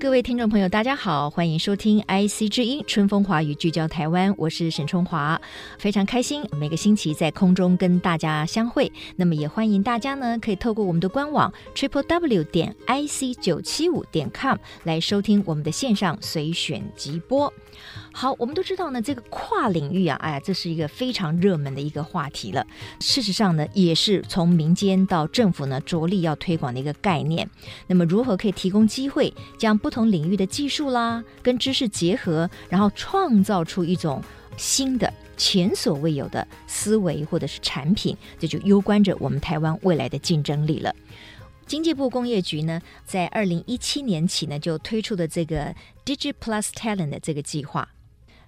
各位听众朋友，大家好，欢迎收听 IC 之音春风华语聚焦台湾，我是沈春华，非常开心每个星期在空中跟大家相会。那么也欢迎大家呢，可以透过我们的官网 triple w 点 ic 九七五点 com 来收听我们的线上随选即播。好，我们都知道呢，这个跨领域啊，哎呀，这是一个非常热门的一个话题了。事实上呢，也是从民间到政府呢，着力要推广的一个概念。那么，如何可以提供机会，将不同领域的技术啦跟知识结合，然后创造出一种新的、前所未有的思维或者是产品，这就攸关着我们台湾未来的竞争力了。经济部工业局呢，在二零一七年起呢，就推出了这个 Digital Plus Talent 的这个计划。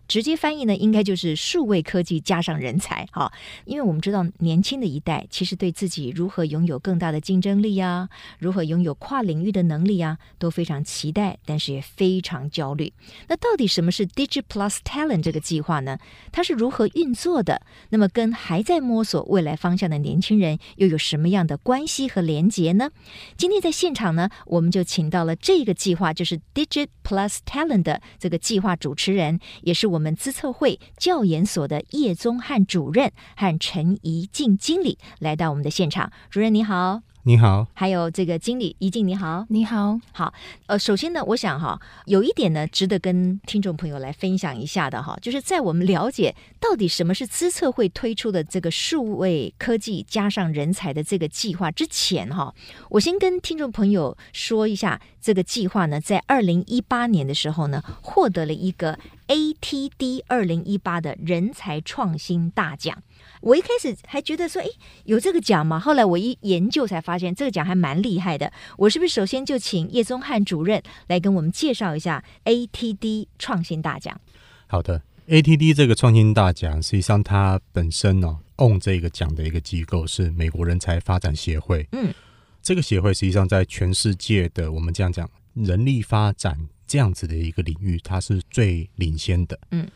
直接翻译呢，应该就是数位科技加上人才哈，因为我们知道年轻的一代其实对自己如何拥有更大的竞争力啊，如何拥有跨领域的能力啊，都非常期待，但是也非常焦虑。那到底什么是 Digit Plus Talent 这个计划呢？它是如何运作的？那么跟还在摸索未来方向的年轻人又有什么样的关系和连结呢？今天在现场呢，我们就请到了这个计划，就是 Digit Plus Talent 的这个计划主持人，也是我们。资策会教研所的叶宗汉主任和陈怡静经理来到我们的现场，主任你好。你好，还有这个经理怡静，你好，你好，好。呃，首先呢，我想哈，有一点呢，值得跟听众朋友来分享一下的哈，就是在我们了解到底什么是资策会推出的这个数位科技加上人才的这个计划之前哈，我先跟听众朋友说一下，这个计划呢，在二零一八年的时候呢，获得了一个 ATD 二零一八的人才创新大奖。我一开始还觉得说，哎，有这个奖吗？后来我一研究才发现，这个奖还蛮厉害的。我是不是首先就请叶宗汉主任来跟我们介绍一下 ATD 创新大奖？好的，ATD 这个创新大奖，实际上它本身呢、哦，own 这个奖的一个机构是美国人才发展协会。嗯，这个协会实际上在全世界的我们这样讲人力发展这样子的一个领域，它是最领先的。嗯。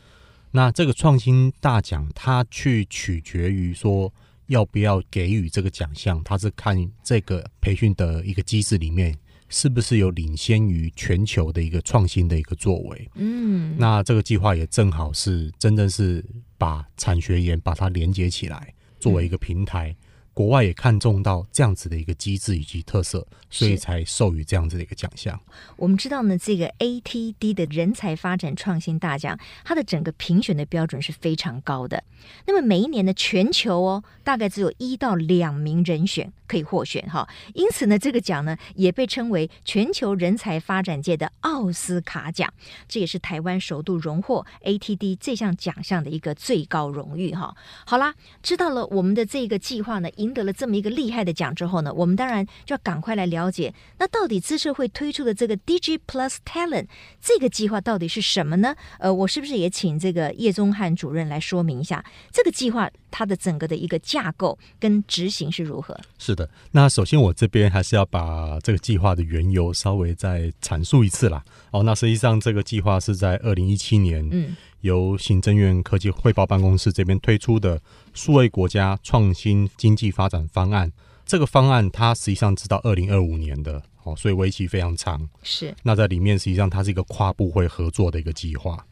那这个创新大奖，它去取决于说要不要给予这个奖项，它是看这个培训的一个机制里面是不是有领先于全球的一个创新的一个作为。嗯，那这个计划也正好是真正是把产学研把它连接起来，作为一个平台。嗯国外也看重到这样子的一个机制以及特色，所以才授予这样子的一个奖项。我们知道呢，这个 ATD 的人才发展创新大奖，它的整个评选的标准是非常高的。那么每一年的全球哦，大概只有一到两名人选可以获选哈。因此呢，这个奖呢也被称为全球人才发展界的奥斯卡奖。这也是台湾首度荣获 ATD 这项奖项的一个最高荣誉哈。好啦，知道了我们的这个计划呢，赢得了这么一个厉害的奖之后呢，我们当然就要赶快来了解，那到底资社会推出的这个 Digi Plus Talent 这个计划到底是什么呢？呃，我是不是也请这个叶宗汉主任来说明一下这个计划它的整个的一个架构跟执行是如何？是的，那首先我这边还是要把这个计划的缘由稍微再阐述一次啦。哦，那实际上这个计划是在二零一七年，嗯。由行政院科技汇报办公室这边推出的数位国家创新经济发展方案，这个方案它实际上直到二零二五年的哦，所以为期非常长。是，那在里面实际上它是一个跨部会合作的一个计划。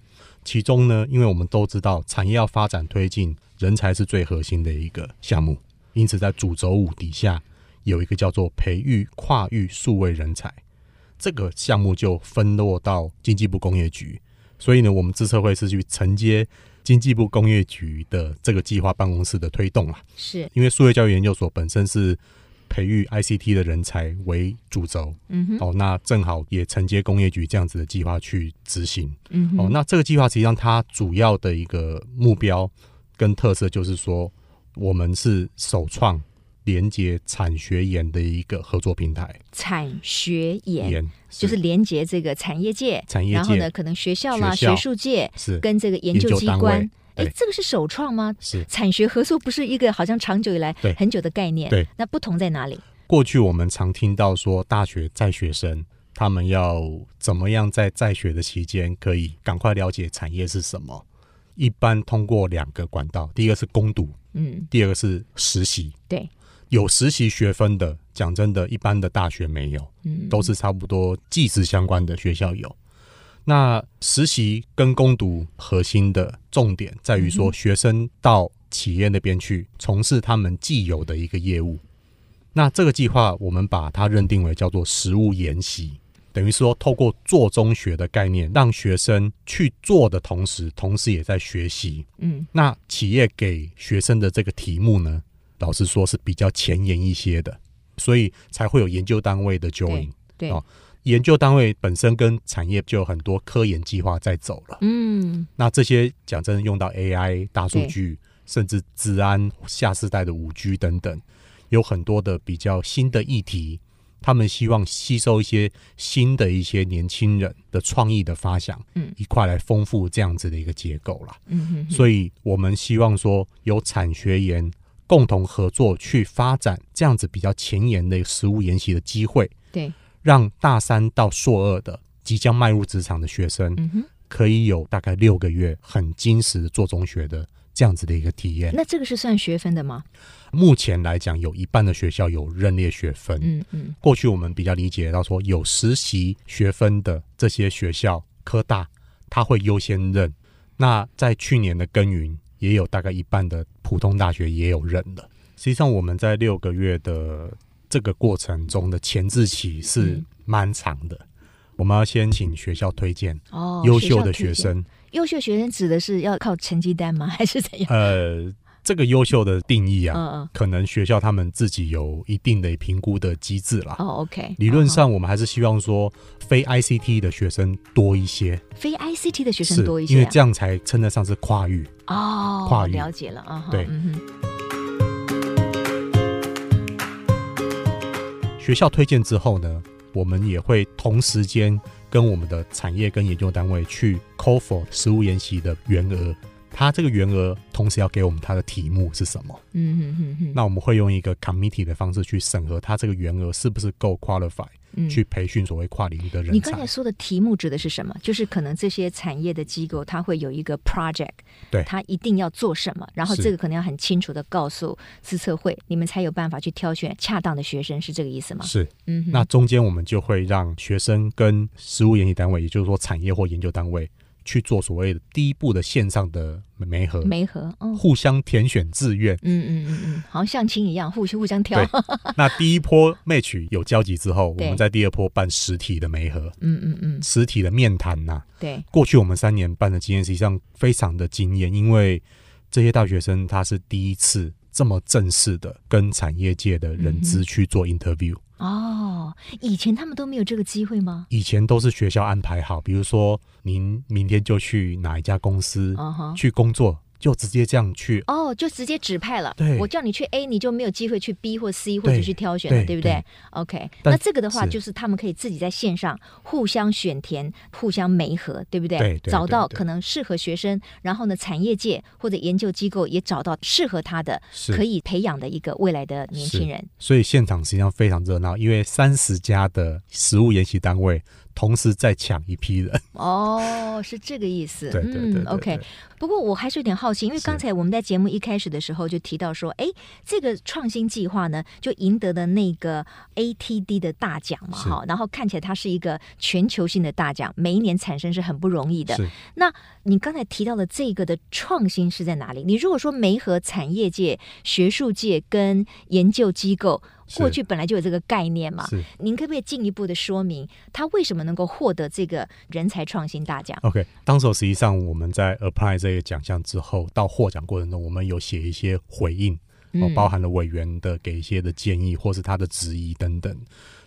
其中呢，因为我们都知道产业要发展推进，人才是最核心的一个项目，因此在主轴五底下有一个叫做培育跨域数位人才，这个项目就分落到经济部工业局。所以呢，我们自策会是去承接经济部工业局的这个计划办公室的推动啊，是。因为数位教育研究所本身是培育 ICT 的人才为主轴，嗯哼，哦，那正好也承接工业局这样子的计划去执行，嗯哼，哦，那这个计划实际上它主要的一个目标跟特色就是说，我们是首创。连接产学研的一个合作平台，产学研就是连接这个产业界，产业界，然后呢，可能学校啦、学术界是。跟这个研究机关。哎，这个是首创吗？是。产学合作不是一个好像长久以来很久的概念？对，那不同在哪里？过去我们常听到说，大学在学生他们要怎么样在在学的期间可以赶快了解产业是什么？一般通过两个管道，第一个是攻读，嗯，第二个是实习。对，有实习学分的，讲真的，一般的大学没有，嗯，都是差不多技职相关的学校有。那实习跟攻读核心的重点在于说，学生到企业那边去从事他们既有的一个业务。那这个计划，我们把它认定为叫做实务研习。等于说，透过做中学的概念，让学生去做的同时，同时也在学习。嗯，那企业给学生的这个题目呢，老实说是比较前沿一些的，所以才会有研究单位的 join。对，哦，研究单位本身跟产业就有很多科研计划在走了。嗯，那这些讲真的，用到 AI、大数据，甚至治安、下世代的五 G 等等，有很多的比较新的议题。他们希望吸收一些新的一些年轻人的创意的发想，嗯，一块来丰富这样子的一个结构啦。嗯哼哼，所以我们希望说，有产学研共同合作去发展这样子比较前沿的实务研习的机会，对，让大三到硕二的即将迈入职场的学生，嗯哼，可以有大概六个月很精实的做中学的这样子的一个体验。那这个是算学分的吗？目前来讲，有一半的学校有认列学分。嗯嗯，过去我们比较理解到说，有实习学分的这些学校，科大它会优先认。那在去年的耕耘，也有大概一半的普通大学也有认了。实际上，我们在六个月的这个过程中的前置期是蛮长的。嗯、我们要先请学校推荐哦，优秀的学生。优秀学生指的是要靠成绩单吗？还是怎样？呃。这个优秀的定义啊，嗯嗯，可能学校他们自己有一定的评估的机制啦。哦，OK。理论上，我们还是希望说，非 ICT 的学生多一些。非 ICT 的学生多一些，因为这样才称得上是跨域。哦，跨域了解了啊。对。学校推荐之后呢，我们也会同时间跟我们的产业跟研究单位去 call for 实务研习的员额。他这个员额同时要给我们他的题目是什么？嗯哼哼哼。那我们会用一个 committee 的方式去审核他这个员额是不是够 qualify，嗯，去培训所谓跨领域的人才。你刚才说的题目指的是什么？就是可能这些产业的机构，他会有一个 project，对，他一定要做什么，然后这个可能要很清楚的告诉自测会，你们才有办法去挑选恰当的学生，是这个意思吗？是，嗯。那中间我们就会让学生跟实务研习单位，也就是说产业或研究单位。去做所谓的第一步的线上的媒合，媒合，嗯，互相填选志愿，嗯嗯嗯嗯，好像相亲一样，互相互相挑。那第一波 match 有交集之后，我们在第二波办实体的媒合，嗯嗯嗯，实体的面谈呐。对，过去我们三年办的经验实际上非常的惊艳，因为这些大学生他是第一次这么正式的跟产业界的人资去做 interview。哦，以前他们都没有这个机会吗？以前都是学校安排好，比如说您明天就去哪一家公司去工作。Uh. 就直接这样去哦，就直接指派了。对，我叫你去 A，你就没有机会去 B 或 C 或者去挑选了，对，对不对，对？OK，那这个的话，就是他们可以自己在线上互相选填、互相媒合，对不对？找到可能适合学生，然后呢，产业界或者研究机构也找到适合他的、可以培养的一个未来的年轻人。所以现场实际上非常热闹，因为三十家的实务研习单位。同时在抢一批人哦，是这个意思。对对对，对，对，嗯，OK。不过我还是有点好奇，因为刚才我们在节目一开始的时候就提到说，哎，这个创新计划呢，就赢得的那个 ATD 的大奖嘛，哈。然后看起来它是一个全球性的大奖，每一年产生是很不容易的。那你刚才提到的这个的创新是在哪里？你如果说媒和产业界、学术界跟研究机构。过去本来就有这个概念嘛，您可不可以进一步的说明，他为什么能够获得这个人才创新大奖？OK，当时实际上我们在 apply 这个奖项之后，到获奖过程中，我们有写一些回应，哦，包含了委员的给一些的建议，或是他的质疑等等。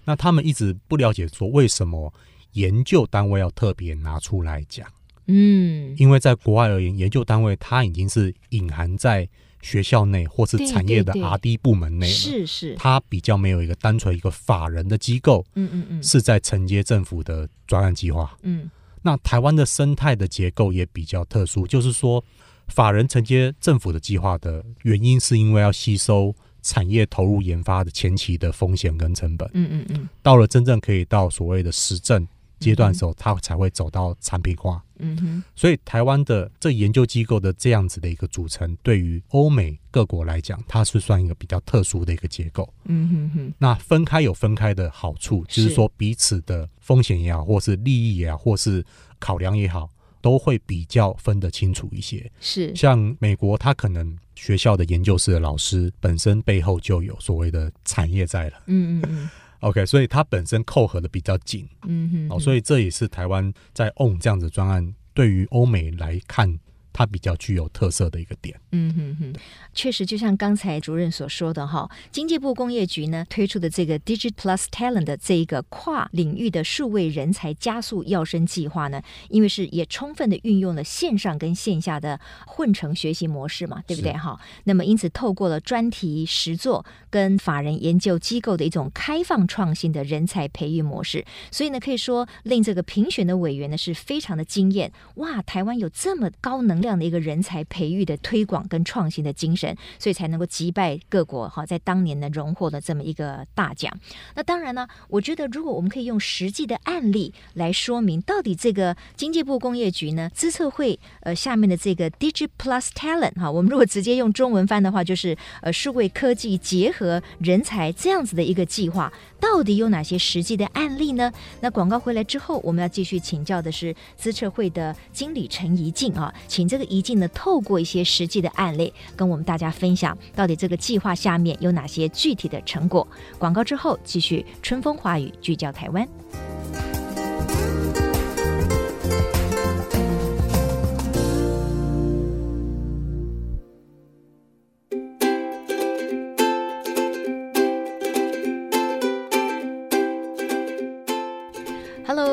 那他们一直不了解说，为什么研究单位要特别拿出来讲？嗯，因为在国外而言，研究单位它已经是隐含在。学校内或是产业的 R&D 部门内，是是，它比较没有一个单纯一个法人的机构，嗯嗯嗯，是在承接政府的专案计划，嗯，那台湾的生态的结构也比较特殊，就是说法人承接政府的计划的原因，是因为要吸收产业投入研发的前期的风险跟成本。嗯嗯嗯。到了真正可以到所谓的实证阶段的时候，它才会走到产品化。嗯哼。所以台湾的这研究机构的这样子的一个组成，对于欧美各国来讲，它是算一个比较特殊的一个结构。嗯哼哼。那分开有分开的好处，就是说彼此的风险也好，或是利益也好，或是考量也好。都会比较分得清楚一些，是像美国，他可能学校的研究室的老师本身背后就有所谓的产业在了，嗯嗯嗯，OK，所以它本身扣合的比较紧，嗯哼，哦，所以这也是台湾在 own 这样子专案对于欧美来看。它比较具有特色的一个点，嗯哼哼，确实就像刚才主任所说的哈，经济部工业局呢推出的这个 Digit Plus Talent 的这一个跨领域的数位人才加速跃升计划呢，因为是也充分的运用了线上跟线下的混成学习模式嘛，对不对哈？那么因此透过了专题实作跟法人研究机构的一种开放创新的人才培育模式，所以呢可以说令这个评选的委员呢是非常的惊艳，哇，台湾有这么高能量。这样的一个人才培育的推广跟创新的精神，所以才能够击败各国哈，在当年呢荣获了这么一个大奖。那当然呢，我觉得如果我们可以用实际的案例来说明，到底这个经济部工业局呢资策会呃下面的这个 Digit Plus Talent 哈，我们如果直接用中文翻的话，就是呃数位科技结合人才这样子的一个计划，到底有哪些实际的案例呢？那广告回来之后，我们要继续请教的是资策会的经理陈怡静啊，请这。这个遗迹呢，透过一些实际的案例，跟我们大家分享，到底这个计划下面有哪些具体的成果。广告之后，继续春风化雨，聚焦台湾。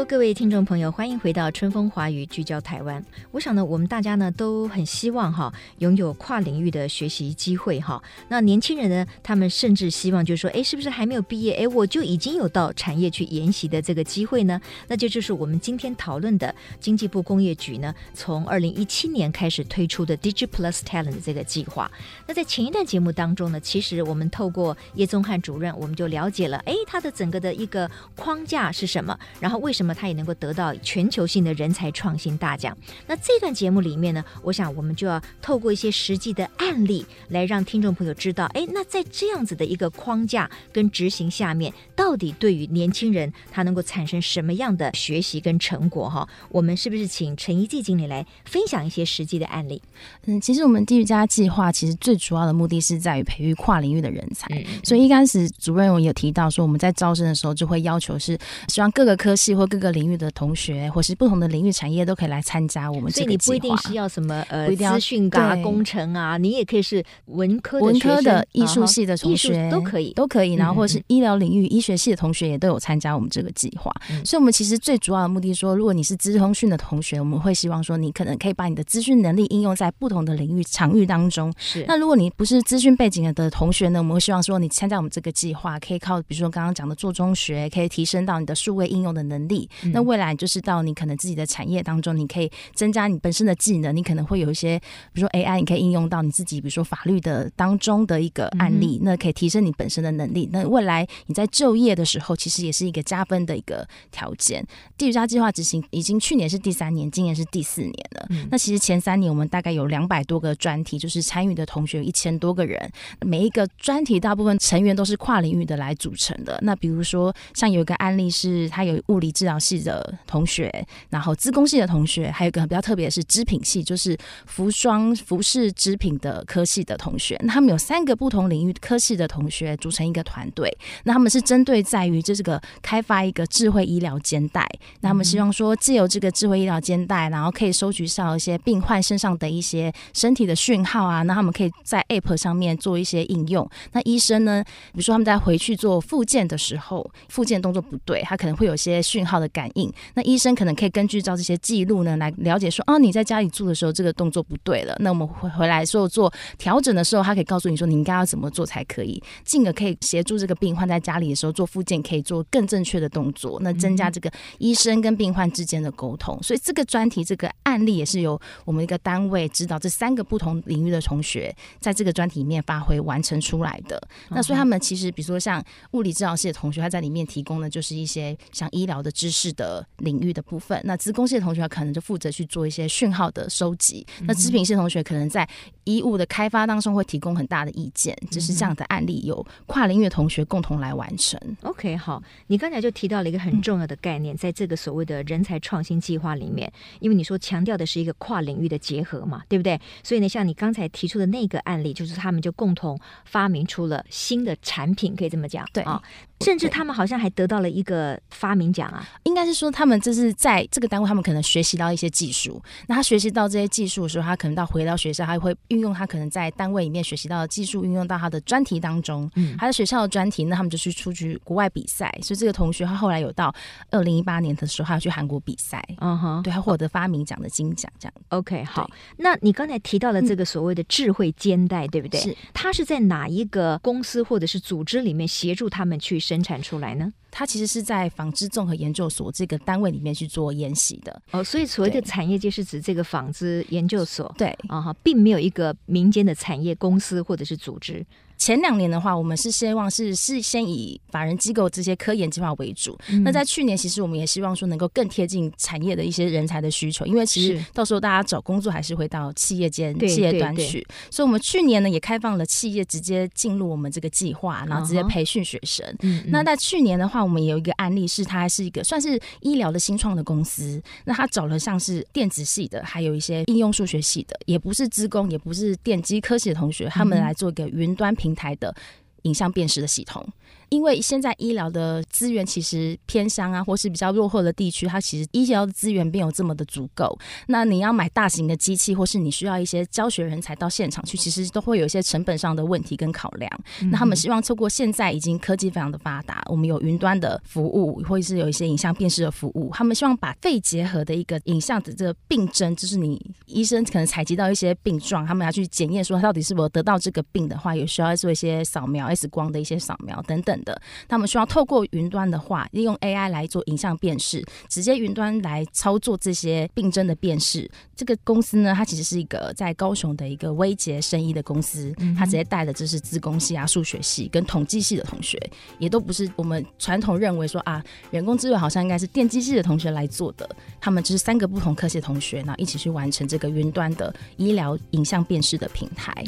各位听众朋友，欢迎回到春风华语聚焦台湾。我想呢，我们大家呢都很希望哈，拥有跨领域的学习机会哈。那年轻人呢，他们甚至希望就是说，哎，是不是还没有毕业，哎，我就已经有到产业去研习的这个机会呢？那就就是我们今天讨论的经济部工业局呢，从二零一七年开始推出的 Digit Plus Talent 这个计划。那在前一段节目当中呢，其实我们透过叶宗翰主任，我们就了解了，哎，他的整个的一个框架是什么，然后为什么。他也能够得到全球性的人才创新大奖。那这段节目里面呢，我想我们就要透过一些实际的案例，来让听众朋友知道，哎，那在这样子的一个框架跟执行下面，到底对于年轻人他能够产生什么样的学习跟成果？哈，我们是不是请陈一季经理来分享一些实际的案例？嗯，其实我们 Digit+ 计划其实最主要的目的是在于培育跨领域的人才。嗯、所以一开始主任有提到说，我们在招生的时候就会要求是希望各个科系或各个各个领域的同学，或是不同的领域产业都可以来参加我们这个计划。所以你不一定是要什么呃资讯啊、工程啊，你也可以是文科的、文科的、艺术系的同学都可以，都可以。然后或者是医疗领域、医学系的同学也都有参加我们这个计划。嗯、所以，我们其实最主要的目的说，如果你是资通讯的同学，我们会希望说，你可能可以把你的资讯能力应用在不同的领域场域当中。是。那如果你不是资讯背景的同学呢，我们会希望说，你参加我们这个计划，可以靠比如说刚刚讲的做中学，可以提升到你的数位应用的能力。嗯、那未来就是。到你可能自己的产业当中，你可以增加你本身的技能，你可能会有一些，比如说 AI，你可以应用到你自己，比如说法律的当中的一个案例，那可以提升你本身的能力。那未来你在就业的时候，其实也是一个加分的一个条件。Digit+ 计划执行已经去年是第三年，今年是第四年了。那其实前三年我们大概有两百多个专题，就是参与的同学有一千多个人，每一个专题大部分成员都是跨领域的来组成的。那比如说像有一个案例是，他有物理治疗系的同学。然后资工系的同学，还有一个比较特别的是织品系，就是服装、服饰织品的科系的同学。那他们有三个不同领域科系的同学组成一个团队。那他们是针对在于就这个开发一个智慧医疗肩带。那他们希望说，借由这个智慧医疗肩带，然后可以收取上一些病患身上的一些身体的讯号啊。那他们可以在 App 上面做一些应用。那医生呢，比如说他们在回去做复健的时候，复健动作不对，他可能会有些讯号的感应。那医生可能可以根据照这些记录呢，来了解说，哦，你在家里住的时候这个动作不对了。那我们回回来说做调整的时候，他可以告诉你说，你应该要怎么做才可以，进而可以协助这个病患在家里的时候做复健，可以做更正确的动作，那增加这个医生跟病患之间的沟通。所以这个专题这个案例也是由我们一个单位指导这三个不同领域的同学在这个专题里面发挥完成出来的。那所以他们其实比如说像物理治疗系的同学，他在里面提供的就是一些像医疗的知识的领域的部分。那资工系的同学可能就负责去做一些讯号的收集。那织品系的同学可能在衣物的开发当中会提供很大的意见。就是这样的案例，由跨领域的同学共同来完成。OK，好，你刚才就提到了一个很重要的概念，在这个所谓的人才创新计划里面，因为你说强调的是一个跨领域的结合嘛，对不对？所以呢，像你刚才提出的那个案例，就是他们就共同发明出了新的产品，可以这么讲，对啊。甚至他们好像还得到了一个发明奖啊，应该是说他们这是在这个单位，他们可能学习到一些技术。那他学习到这些技术的时候，他可能到回到学校，他会运用他可能在单位里面学习到的技术，运用到他的专题当中。嗯，他在学校的专题，那他们就去出去国外比赛。所以这个同学他后来有到二零一八年的时候，他要去韩国比赛。嗯哼，对，他获得发明奖的金奖，这样。OK，好。那你刚才提到的这个所谓的智慧肩带，对不对？是。他是在哪一个公司或者是组织里面协助他们去生产出来呢？它其实是在纺织综合研究所这个单位里面去做研习的哦，所以所谓的产业界是指这个纺织研究所，对啊哈，并没有一个民间的产业公司或者是组织。前两年的话，我们是希望是是先以法人机构这些科研计划为主。嗯、那在去年，其实我们也希望说能够更贴近产业的一些人才的需求，因为其实到时候大家找工作还是会到企业间、企业端去。所以，我们去年呢也开放了企业直接进入我们这个计划，然后直接培训学生。嗯嗯、那在去年的话，我们也有一个案例，是它还是一个算是医疗的新创的公司。那他找了像是电子系的，还有一些应用数学系的，也不是资工，也不是电机科系的同学，他们来做一个云端平台的影像辨识的系统。因为现在医疗的资源其实偏乡啊，或是比较落后的地区，它其实医疗的资源没有这么的足够。那你要买大型的机器，或是你需要一些教学人才到现场去，其实都会有一些成本上的问题跟考量。嗯、那他们希望透过现在已经科技非常的发达，我们有云端的服务，或者是有一些影像辨识的服务，他们希望把肺结核的一个影像的这个病症，就是你医生可能采集到一些病状，他们要去检验说他到底是否得到这个病的话，有需要做一些扫描 X 光的一些扫描等等。的，他们需要透过云端的话，利用 AI 来做影像辨识，直接云端来操作这些病症的辨识。这个公司呢，它其实是一个在高雄的一个微杰生医的公司，它直接带的就是资工系啊、数学系跟统计系的同学，也都不是我们传统认为说啊，人工智能好像应该是电机系的同学来做的。他们就是三个不同科系的同学，然后一起去完成这个云端的医疗影像辨识的平台。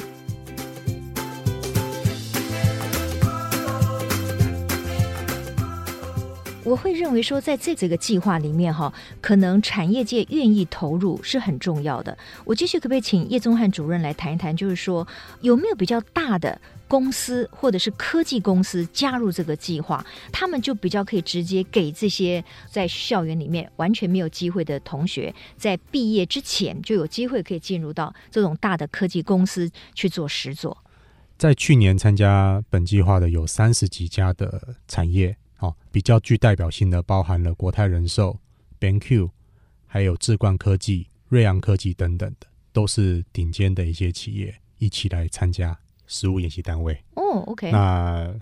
我会认为说，在这这个计划里面哈，可能产业界愿意投入是很重要的。我继续可不可以请叶宗汉主任来谈一谈，就是说有没有比较大的公司或者是科技公司加入这个计划，他们就比较可以直接给这些在校园里面完全没有机会的同学，在毕业之前就有机会可以进入到这种大的科技公司去做实作。在去年参加本计划的有三十几家的产业。哦，比较具代表性的包含了国泰人寿、BenQ，还有智冠科技、瑞阳科技等等的，都是顶尖的一些企业一起来参加实务演习单位。哦，OK。那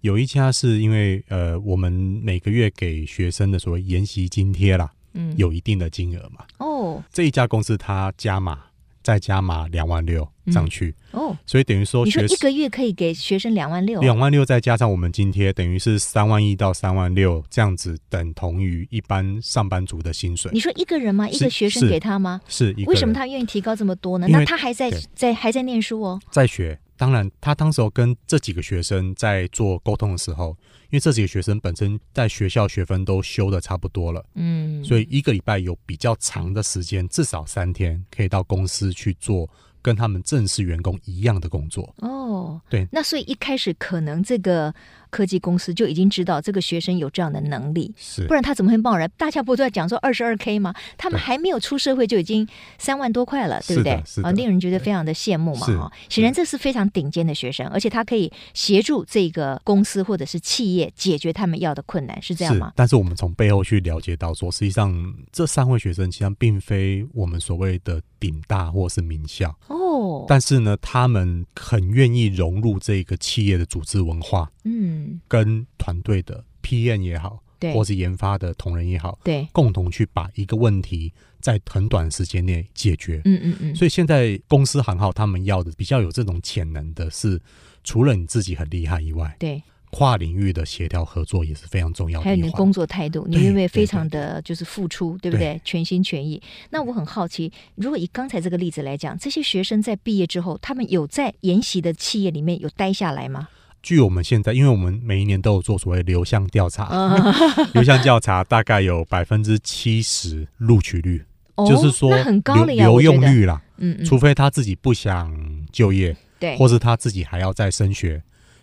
有一家是因为呃，我们每个月给学生的所谓研习津贴啦，嗯，有一定的金额嘛。哦，这一家公司它加码。再加码两万六上去、嗯、哦，所以等于说，你说一个月可以给学生两万六，两万六再加上我们津贴，等于是三万一到三万六这样子，等同于一般上班族的薪水。你说一个人吗？一个学生给他吗？是。为什么他愿意提高这么多呢？那他还在在还在念书哦，在学。当然，他当时候跟这几个学生在做沟通的时候，因为这几个学生本身在学校学分都修的差不多了，嗯，所以一个礼拜有比较长的时间，至少三天可以到公司去做跟他们正式员工一样的工作。哦，对，那所以一开始可能这个。科技公司就已经知道这个学生有这样的能力，是不然他怎么会贸然？大家不都在讲说二十二 K 吗？他们还没有出社会就已经三万多块了，对不对？啊，令人觉得非常的羡慕嘛！哈，显然这是非常顶尖的学生，而且他可以协助这个公司或者是企业解决他们要的困难，是这样吗？但是我们从背后去了解到说，实际上这三位学生其实并非我们所谓的顶大或是名校哦，但是呢，他们很愿意融入这个企业的组织文化，嗯，跟团队的 PM 也好，对，或是研发的同仁也好，对，共同去把一个问题在很短时间内解决。嗯嗯嗯。所以现在公司行号他们要的比较有这种潜能的是，除了你自己很厉害以外，对，跨领域的协调合作也是非常重要的。还有你的工作态度，你会不会非常的就是付出，对，不对？全心全意。那我很好奇，如果以刚才这个例子来讲，这些学生在毕业之后，他们有在研习的企业里面有待下来吗？据我们现在，因为我们每一年都有做所谓流向调查，流向调查大概有百分之七十录取率，哦、就是说很高的留用率啦。嗯，嗯，除非他自己不想就业，对，或是他自己还要再升学，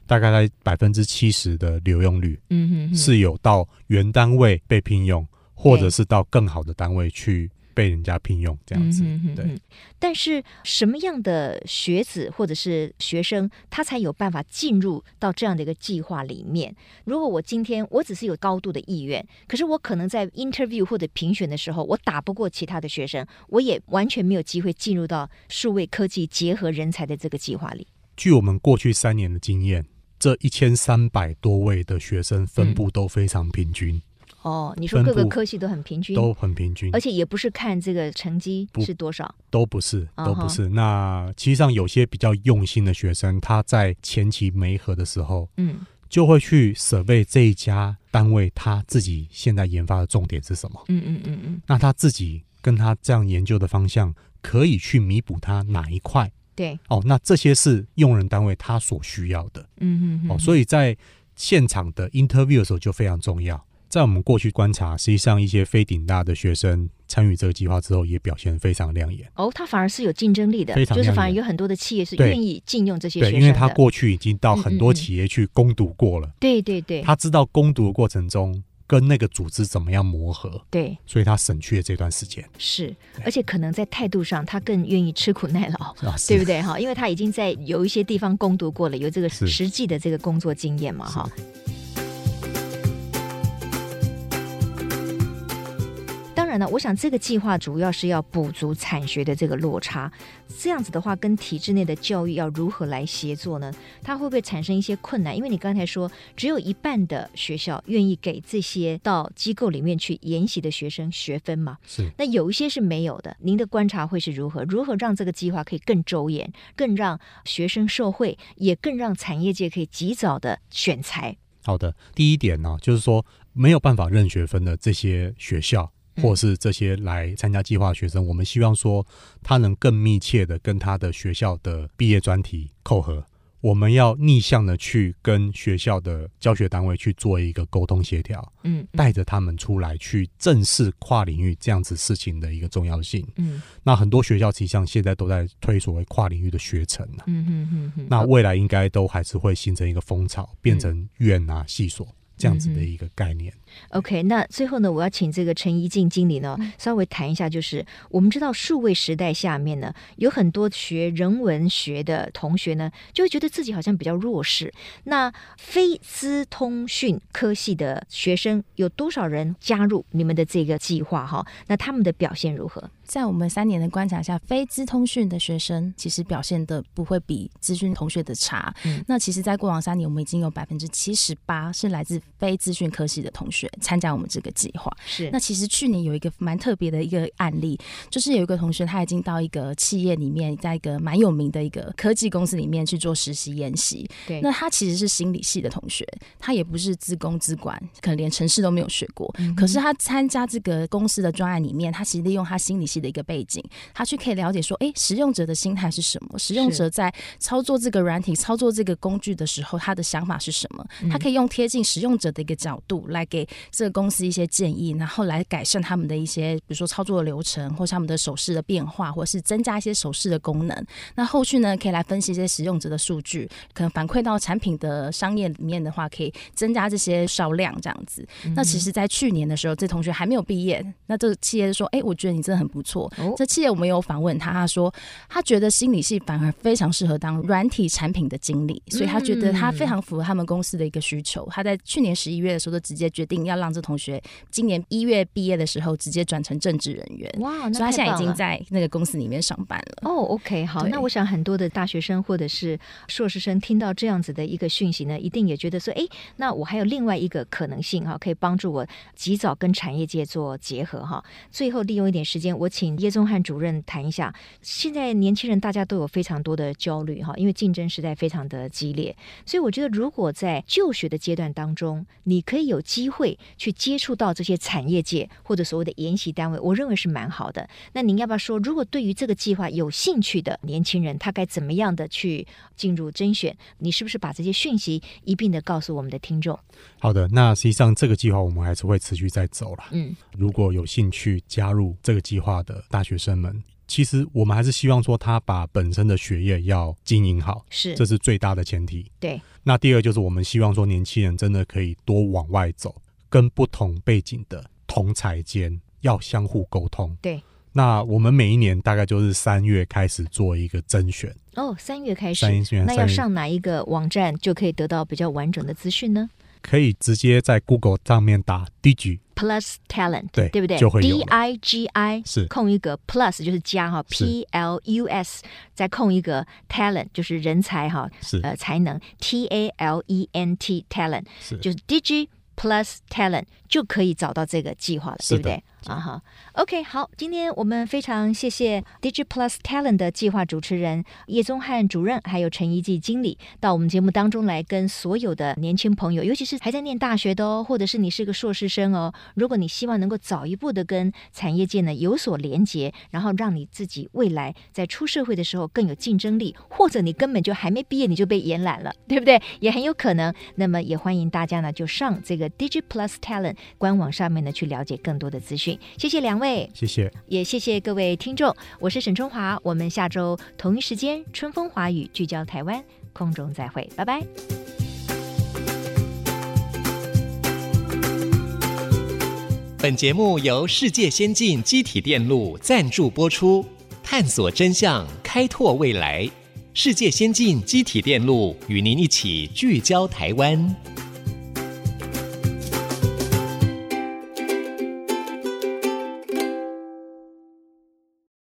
大概在百分之七十的留用率，嗯哼哼，是有到原单位被聘用，或者是到更好的单位去。被人家聘用这样子，嗯哼哼哼，对。但是什么样的学子或者是学生，他才有办法进入到这样的一个计划里面？如果我今天我只是有高度的意愿，可是我可能在 interview 或者评选的时候，我打不过其他的学生，我也完全没有机会进入到数位科技结合人才的这个计划里。据我们过去三年的经验，这一千三百多位的学生分布都非常平均。嗯哦，你说各个科系都很平均，都很平均，而且也不是看这个成绩是多少，都不是，都不是。Uh. 那其实上有些比较用心的学生，他在前期媒合的时候，嗯，就会去 survey 这一家单位他自己现在研发的重点是什么，嗯嗯嗯嗯，那他自己跟他这样研究的方向可以去弥补他哪一块？对，哦，那这些是用人单位他所需要的，嗯嗯，哦，所以在现场的 interview 的时候就非常重要。在我们过去观察，实际上一些非顶大的学生参与这个计划之后，也表现非常亮眼。哦，他反而是有竞争力的，非常就是反而有很多的企业是愿意禁用这些学生的。对，因为他过去已经到很多企业去攻读过了。嗯嗯嗯。对对对，他知道攻读的过程中跟那个组织怎么样磨合。对，所以他省去了这段时间。是，而且可能在态度上，他更愿意吃苦耐劳，对不对？哈，因为他已经在有一些地方攻读过了，有这个实际的这个工作经验嘛，哈。当然了，我想这个计划主要是要补足产学的这个落差。这样子的话，跟体制内的教育要如何来协作呢？它会不会产生一些困难？因为你刚才说，只有一半的学校愿意给这些到机构里面去研习的学生学分嘛？是。那有一些是没有的。您的观察会是如何？如何让这个计划可以更周延，更让学生受惠，也更让产业界可以及早的选材？好的，第一点呢，就是说没有办法认学分的这些学校。或是这些来参加计划的学生，我们希望说他能更密切的跟他的学校的毕业专题扣合。我们要逆向的去跟学校的教学单位去做一个沟通协调，嗯，带着他们出来去正视跨领域这样子事情的一个重要性。嗯，那很多学校实际上现在都在推所谓跨领域的学程，嗯嗯嗯嗯，那未来应该都还是会形成一个风潮，变成院啊系所这样子的一个概念。OK，那最后呢，我要请这个陈怡静经理呢，稍微谈一下，就是我们知道数位时代下面呢，有很多学人文学的同学呢，就会觉得自己好像比较弱势。那非资通讯科系的学生有多少人加入你们的这个计划？哈，那他们的表现如何？在我们三年的观察下，非资通讯的学生其实表现的不会比资讯同学的差。嗯，那其实，在过往三年，我们已经有百分之七十八是来自非资讯科系的同学。参加我们这个计划是。那其实去年有一个蛮特别的一个案例，就是有一个同学他已经到一个企业里面，在一个蛮有名的一个科技公司里面去做实习研习。对，那他其实是心理系的同学，他也不是资工资管，可能连城市都没有学过。嗯。可是他参加这个公司的专案里面，他其实利用他心理系的一个背景，他去可以了解说，哎，使用者的心态是什么？使用者在操作这个软体、操作这个工具的时候，他的想法是什么？他可以用贴近使用者的一个角度来给这个公司一些建议，然后来改善他们的一些，比如说操作的流程，或是他们的手势的变化，或是增加一些手势的功能。那后续呢，可以来分析一些使用者的数据，可能反馈到产品的商业里面的话，可以增加这些销量这样子。嗯、那其实，在去年的时候，这同学还没有毕业，那这个企业就说：“哎，我觉得你真的很不错。哦”这企业我们有访问他，他说他觉得心理系反而非常适合当软体产品的经理，所以他觉得他非常符合他们公司的一个需求。他在去年十一月的时候，就直接决定要让这同学今年一月毕业的时候，直接转成正职人员。哇，那他现在已经在那个公司里面上班了。哦，OK，好，那我想很多的大学生或者是硕士生听到这样子的一个讯息呢，一定也觉得说：“哎，那我还有另外一个可能性哈，可以帮助我及早跟产业界做结合哈。”最后利用一点时间，我请叶宗汉主任谈一下，现在年轻人大家都有非常多的焦虑哈，因为竞争实在非常的激烈，所以我觉得如果在就学的阶段当中，你可以有机会去接触到这些产业界或者所谓的研习单位，我认为是蛮好的。那您要不要说，如果对于这个计划有兴趣的年轻人，他该怎么样的去进入甄选？你是不是把这些讯息一并的告诉我们的听众？好的，那实际上这个计划我们还是会持续在走了。嗯，如果有兴趣加入这个计划的大学生们，其实我们还是希望说他把本身的学业要经营好，是，这是最大的前提。对。那第二就是我们希望说年轻人真的可以多往外走，跟不同背景的同侪间要相互沟通。对。那我们每一年大概就是三月开始做一个甄选。哦，三月开始。那要上哪一个网站就可以得到比较完整的资讯呢？可以直接在 Google 上面打 Digi Plus Talent，对对不对？就会有 D I G I 是空一个 Plus 就是加哈，P L U S 再空一个 Talent 就是人才哈，是呃才能 T A L E N T Talent 是就是 Digi Plus Talent 就可以找到这个计划了，对不对？啊哈、，OK，好，今天我们非常谢谢 DigiPlus Talent 的计划主持人叶宗翰主任，还有陈怡季经理到我们节目当中来，跟所有的年轻朋友，尤其是还在念大学的哦，或者是你是个硕士生哦，如果你希望能够早一步的跟产业界呢有所连接，然后让你自己未来在出社会的时候更有竞争力，或者你根本就还没毕业你就被延揽了，对不对？也很有可能。那么也欢迎大家呢就上这个 DigiPlus Talent 官网上面呢去了解更多的资讯讯。谢谢两位，谢谢，也谢谢各位听众，我是沈春华，我们下周同一时间春风华语聚焦台湾，空中再会，拜拜。本节目由世界先进机体电路赞助播出，探索真相，开拓未来。世界先进机体电路与您一起聚焦台湾。